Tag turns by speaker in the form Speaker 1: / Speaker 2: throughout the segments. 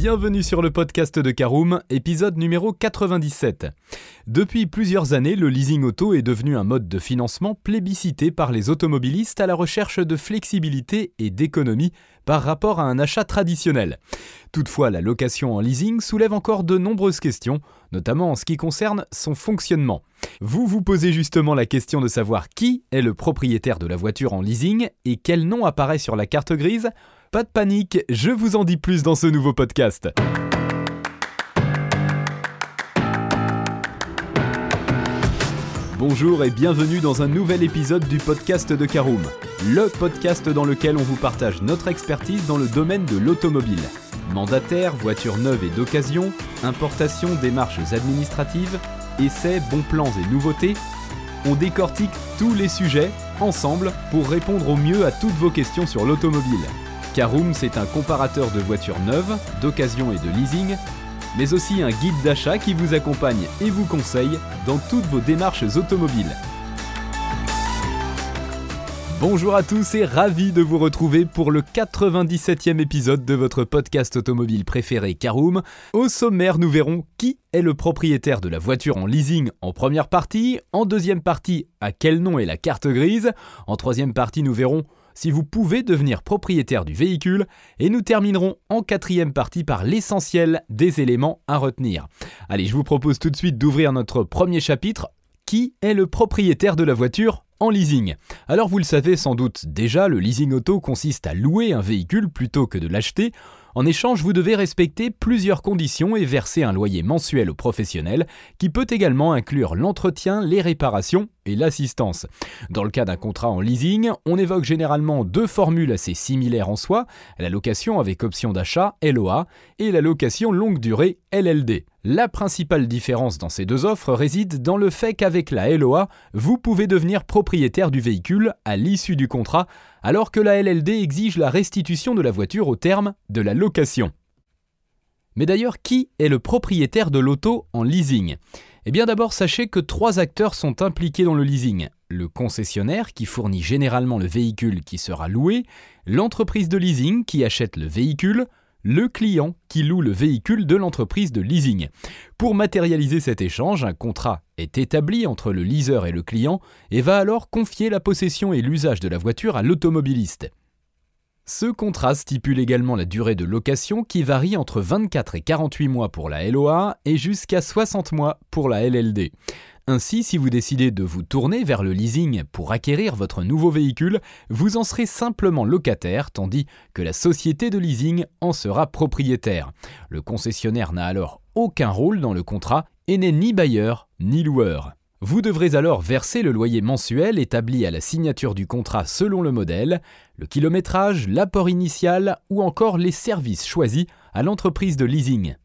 Speaker 1: Bienvenue sur le podcast de Caroom, épisode numéro 97. Depuis plusieurs années, le leasing auto est devenu un mode de financement plébiscité par les automobilistes à la recherche de flexibilité et d'économie par rapport à un achat traditionnel. Toutefois, la location en leasing soulève encore de nombreuses questions, notamment en ce qui concerne son fonctionnement. Vous vous posez justement la question de savoir qui est le propriétaire de la voiture en leasing et quel nom apparaît sur la carte grise pas de panique, je vous en dis plus dans ce nouveau podcast. Bonjour et bienvenue dans un nouvel épisode du podcast de Caroom, le podcast dans lequel on vous partage notre expertise dans le domaine de l'automobile. Mandataire, voitures neuves et d'occasion, importation, démarches administratives, essais, bons plans et nouveautés, on décortique tous les sujets ensemble pour répondre au mieux à toutes vos questions sur l'automobile. Caroom, c'est un comparateur de voitures neuves, d'occasion et de leasing, mais aussi un guide d'achat qui vous accompagne et vous conseille dans toutes vos démarches automobiles. Bonjour à tous et ravi de vous retrouver pour le 97e épisode de votre podcast automobile préféré Caroom. Au sommaire, nous verrons qui est le propriétaire de la voiture en leasing en première partie, en deuxième partie, à quel nom est la carte grise, en troisième partie, nous verrons si vous pouvez devenir propriétaire du véhicule et nous terminerons en quatrième partie par l'essentiel des éléments à retenir. Allez, je vous propose tout de suite d'ouvrir notre premier chapitre. Qui est le propriétaire de la voiture en leasing? Alors vous le savez sans doute déjà, le leasing auto consiste à louer un véhicule plutôt que de l'acheter. En échange, vous devez respecter plusieurs conditions et verser un loyer mensuel au professionnel qui peut également inclure l'entretien, les réparations et l'assistance. Dans le cas d'un contrat en leasing, on évoque généralement deux formules assez similaires en soi, la location avec option d'achat LOA et la location longue durée LLD. La principale différence dans ces deux offres réside dans le fait qu'avec la LOA, vous pouvez devenir propriétaire du véhicule à l'issue du contrat alors que la LLD exige la restitution de la voiture au terme de la location. Mais d'ailleurs, qui est le propriétaire de l'auto en leasing? Eh bien d'abord, sachez que trois acteurs sont impliqués dans le leasing. Le concessionnaire qui fournit généralement le véhicule qui sera loué, l'entreprise de leasing qui achète le véhicule, le client qui loue le véhicule de l'entreprise de leasing. Pour matérialiser cet échange, un contrat est établi entre le leaser et le client et va alors confier la possession et l'usage de la voiture à l'automobiliste. Ce contrat stipule également la durée de location qui varie entre 24 et 48 mois pour la LOA et jusqu'à 60 mois pour la LLD. Ainsi, si vous décidez de vous tourner vers le leasing pour acquérir votre nouveau véhicule, vous en serez simplement locataire, tandis que la société de leasing en sera propriétaire. Le concessionnaire n'a alors aucun rôle dans le contrat et n'est ni bailleur ni loueur. Vous devrez alors verser le loyer mensuel établi à la signature du contrat selon le modèle, le kilométrage, l'apport initial ou encore les services choisis à l'entreprise de leasing.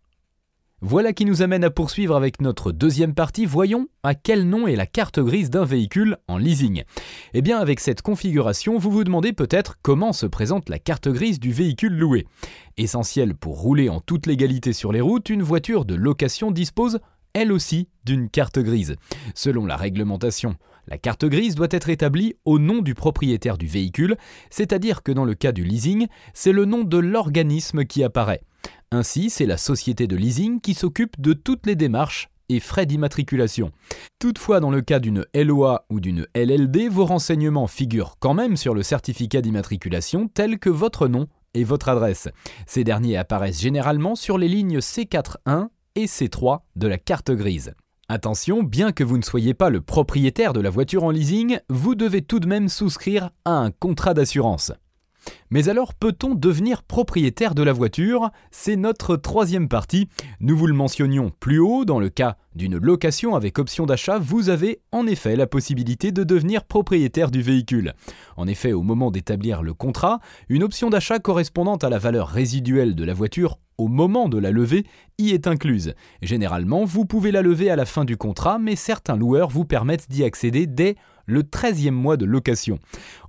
Speaker 1: Voilà qui nous amène à poursuivre avec notre deuxième partie. Voyons à quel nom est la carte grise d'un véhicule en leasing. Eh bien, avec cette configuration, vous vous demandez peut-être comment se présente la carte grise du véhicule loué. Essentiel pour rouler en toute légalité sur les routes, une voiture de location dispose elle aussi d'une carte grise. Selon la réglementation, la carte grise doit être établie au nom du propriétaire du véhicule, c'est-à-dire que dans le cas du leasing, c'est le nom de l'organisme qui apparaît. Ainsi, c'est la société de leasing qui s'occupe de toutes les démarches et frais d'immatriculation. Toutefois, dans le cas d'une LOA ou d'une LLD, vos renseignements figurent quand même sur le certificat d'immatriculation tels que votre nom et votre adresse. Ces derniers apparaissent généralement sur les lignes C41 et C3 de la carte grise. Attention, bien que vous ne soyez pas le propriétaire de la voiture en leasing, vous devez tout de même souscrire à un contrat d'assurance. Mais alors peut-on devenir propriétaire de la voiture? C'est notre troisième partie. Nous vous le mentionnions plus haut, dans le cas d'une location avec option d'achat, vous avez en effet la possibilité de devenir propriétaire du véhicule. En effet, au moment d'établir le contrat, une option d'achat correspondant à la valeur résiduelle de la voiture au moment de la levée y est incluse. Généralement, vous pouvez la lever à la fin du contrat, mais certains loueurs vous permettent d'y accéder dès le 13e mois de location.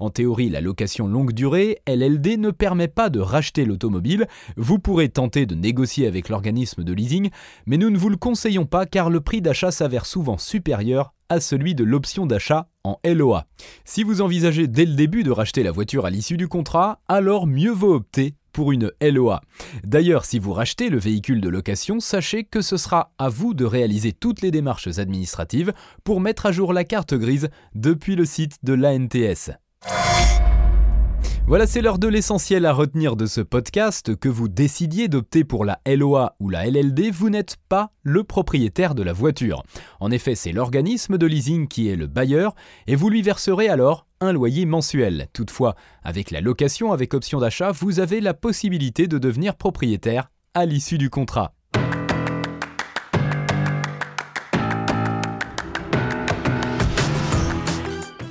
Speaker 1: En théorie, la location longue durée, LLD, ne permet pas de racheter l'automobile. Vous pourrez tenter de négocier avec l'organisme de leasing, mais nous ne vous le conseillons pas car le prix d'achat s'avère souvent supérieur à celui de l'option d'achat en LOA. Si vous envisagez dès le début de racheter la voiture à l'issue du contrat, alors mieux vaut opter pour une LOA. D'ailleurs, si vous rachetez le véhicule de location, sachez que ce sera à vous de réaliser toutes les démarches administratives pour mettre à jour la carte grise depuis le site de l'ANTS. Voilà, c'est l'heure de l'essentiel à retenir de ce podcast. Que vous décidiez d'opter pour la LOA ou la LLD, vous n'êtes pas le propriétaire de la voiture. En effet, c'est l'organisme de leasing qui est le bailleur et vous lui verserez alors loyer mensuel. Toutefois, avec la location avec option d'achat, vous avez la possibilité de devenir propriétaire à l'issue du contrat.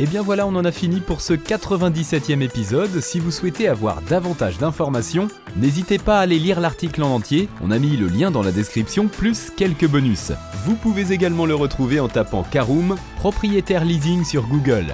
Speaker 1: Et bien voilà, on en a fini pour ce 97e épisode. Si vous souhaitez avoir davantage d'informations, n'hésitez pas à aller lire l'article en entier. On a mis le lien dans la description, plus quelques bonus. Vous pouvez également le retrouver en tapant Caroom, propriétaire leasing sur Google.